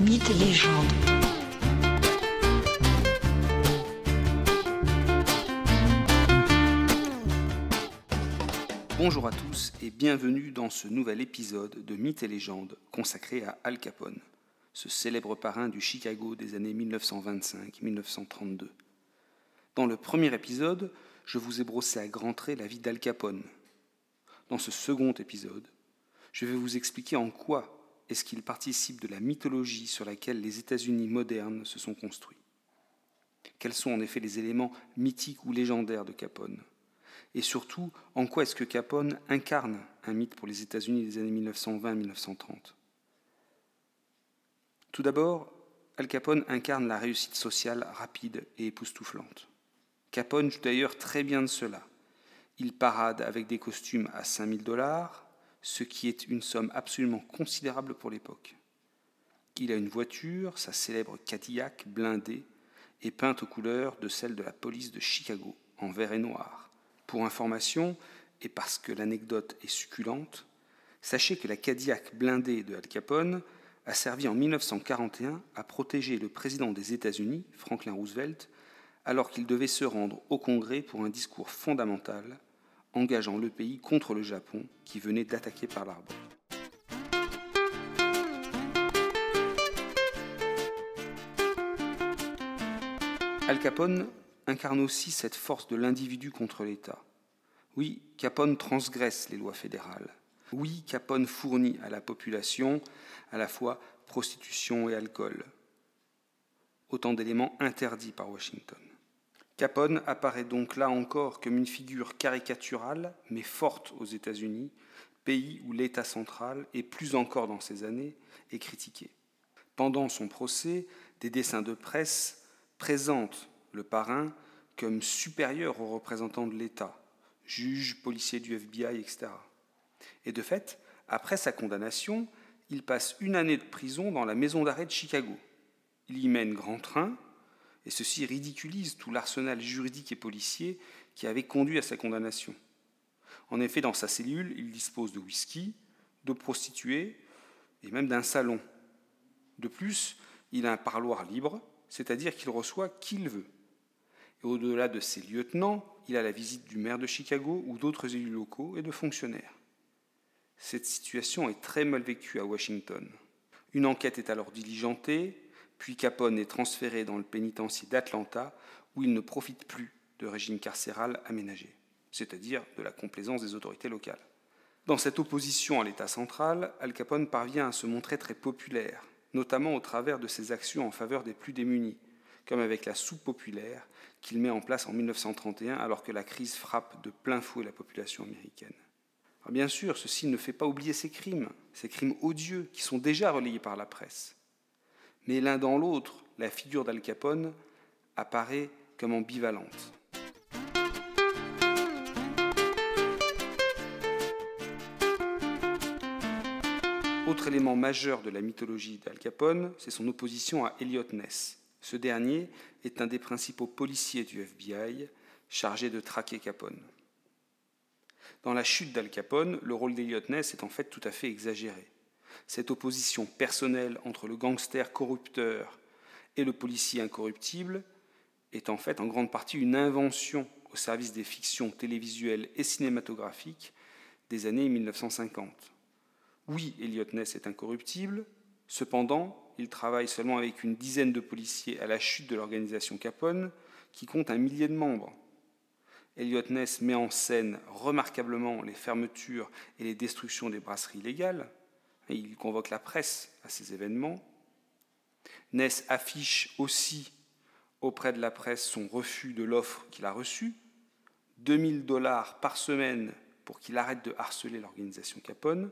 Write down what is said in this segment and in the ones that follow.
Mythes et légendes. Bonjour à tous et bienvenue dans ce nouvel épisode de Mythes et légendes consacré à Al Capone, ce célèbre parrain du Chicago des années 1925-1932. Dans le premier épisode, je vous ai brossé à grands traits la vie d'Al Capone. Dans ce second épisode, je vais vous expliquer en quoi est-ce qu'il participe de la mythologie sur laquelle les États-Unis modernes se sont construits? Quels sont en effet les éléments mythiques ou légendaires de Capone? Et surtout, en quoi est-ce que Capone incarne un mythe pour les États-Unis des années 1920-1930 Tout d'abord, Al Capone incarne la réussite sociale rapide et époustouflante. Capone joue d'ailleurs très bien de cela. Il parade avec des costumes à 5000 dollars, ce qui est une somme absolument considérable pour l'époque. Il a une voiture, sa célèbre Cadillac blindée, et peinte aux couleurs de celle de la police de Chicago, en vert et noir. Pour information, et parce que l'anecdote est succulente, sachez que la Cadillac blindée de Al Capone a servi en 1941 à protéger le président des États-Unis, Franklin Roosevelt, alors qu'il devait se rendre au Congrès pour un discours fondamental engageant le pays contre le Japon qui venait d'attaquer par l'arbre. Al Capone incarne aussi cette force de l'individu contre l'État. Oui, Capone transgresse les lois fédérales. Oui, Capone fournit à la population à la fois prostitution et alcool. Autant d'éléments interdits par Washington. Capone apparaît donc là encore comme une figure caricaturale, mais forte aux États-Unis, pays où l'État central, et plus encore dans ces années, est critiqué. Pendant son procès, des dessins de presse présentent le parrain comme supérieur aux représentants de l'État, juge, policier du FBI, etc. Et de fait, après sa condamnation, il passe une année de prison dans la maison d'arrêt de Chicago. Il y mène grand train, et ceci ridiculise tout l'arsenal juridique et policier qui avait conduit à sa condamnation. En effet, dans sa cellule, il dispose de whisky, de prostituées et même d'un salon. De plus, il a un parloir libre, c'est-à-dire qu'il reçoit qui il veut. Et au-delà de ses lieutenants, il a la visite du maire de Chicago ou d'autres élus locaux et de fonctionnaires. Cette situation est très mal vécue à Washington. Une enquête est alors diligentée, puis Capone est transféré dans le pénitencier d'Atlanta, où il ne profite plus de régime carcéral aménagé, c'est-à-dire de la complaisance des autorités locales. Dans cette opposition à l'État central, Al Capone parvient à se montrer très populaire, notamment au travers de ses actions en faveur des plus démunis, comme avec la soupe populaire qu'il met en place en 1931 alors que la crise frappe de plein fouet la population américaine. bien sûr, ceci ne fait pas oublier ces crimes, ces crimes odieux qui sont déjà relayés par la presse. Mais l'un dans l'autre, la figure d'Al Capone apparaît comme ambivalente. Autre élément majeur de la mythologie d'Al Capone, c'est son opposition à Elliot Ness. Ce dernier est un des principaux policiers du FBI chargé de traquer Capone. Dans la chute d'Al Capone, le rôle d'Elliot Ness est en fait tout à fait exagéré. Cette opposition personnelle entre le gangster corrupteur et le policier incorruptible est en fait en grande partie une invention au service des fictions télévisuelles et cinématographiques des années 1950. Oui, Elliot Ness est incorruptible, cependant, il travaille seulement avec une dizaine de policiers à la chute de l'organisation Capone, qui compte un millier de membres. Elliot Ness met en scène remarquablement les fermetures et les destructions des brasseries légales, il convoque la presse à ces événements. Ness affiche aussi auprès de la presse son refus de l'offre qu'il a reçue, 2000 dollars par semaine pour qu'il arrête de harceler l'organisation Capone.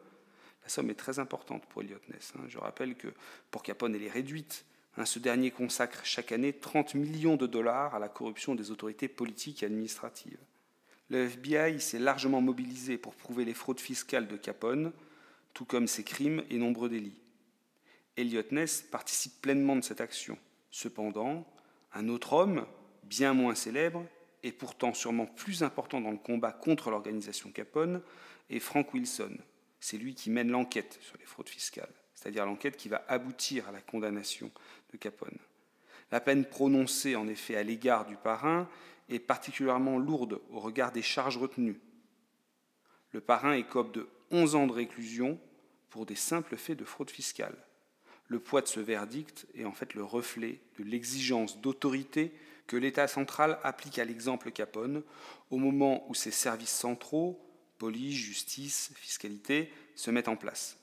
La somme est très importante pour Elliot Ness. Hein. Je rappelle que pour Capone, elle est réduite. Hein. Ce dernier consacre chaque année 30 millions de dollars à la corruption des autorités politiques et administratives. Le FBI s'est largement mobilisé pour prouver les fraudes fiscales de Capone, tout comme ses crimes et nombreux délits. Elliot Ness participe pleinement de cette action. Cependant, un autre homme, bien moins célèbre, et pourtant sûrement plus important dans le combat contre l'organisation Capone, est Frank Wilson. C'est lui qui mène l'enquête sur les fraudes fiscales. c'est-à-dire l'enquête qui va aboutir à la condamnation de Capone. La peine prononcée en effet à l'égard du parrain est particulièrement lourde au regard des charges retenues. Le parrain écope de 11 ans de réclusion pour des simples faits de fraude fiscale. Le poids de ce verdict est en fait le reflet de l'exigence d'autorité que l'État central applique à l'exemple Capone au moment où ses services centraux, police, justice, fiscalité, se mettent en place.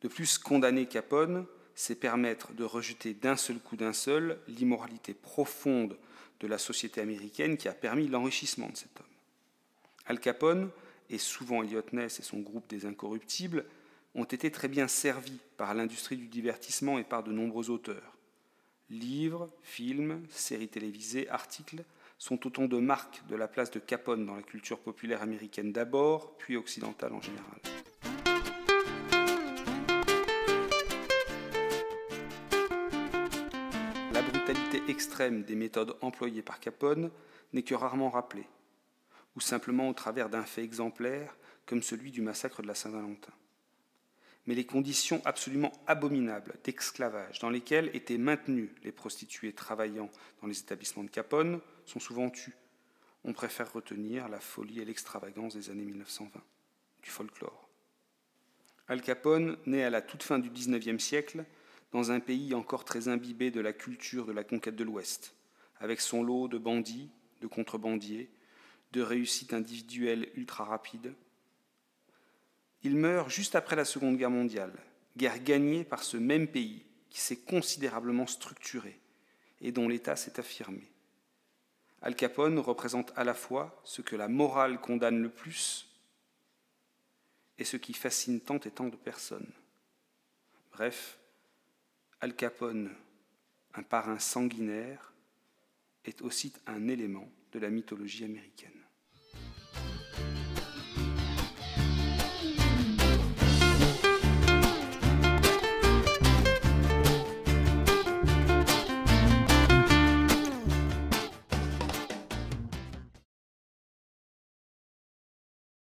De plus, condamner Capone, c'est permettre de rejeter d'un seul coup d'un seul l'immoralité profonde de la société américaine qui a permis l'enrichissement de cet homme. Al Capone, et souvent Elliot Ness et son groupe des incorruptibles, ont été très bien servis par l'industrie du divertissement et par de nombreux auteurs. Livres, films, séries télévisées, articles sont autant de marques de la place de Capone dans la culture populaire américaine d'abord, puis occidentale en général. La brutalité extrême des méthodes employées par Capone n'est que rarement rappelée, ou simplement au travers d'un fait exemplaire comme celui du massacre de la Saint-Valentin mais les conditions absolument abominables d'esclavage dans lesquelles étaient maintenues les prostituées travaillant dans les établissements de Capone sont souvent tues. On préfère retenir la folie et l'extravagance des années 1920, du folklore. Al Capone naît à la toute fin du XIXe siècle dans un pays encore très imbibé de la culture de la conquête de l'Ouest, avec son lot de bandits, de contrebandiers, de réussites individuelles ultra rapides, il meurt juste après la Seconde Guerre mondiale, guerre gagnée par ce même pays qui s'est considérablement structuré et dont l'État s'est affirmé. Al Capone représente à la fois ce que la morale condamne le plus et ce qui fascine tant et tant de personnes. Bref, Al Capone, un parrain sanguinaire, est aussi un élément de la mythologie américaine.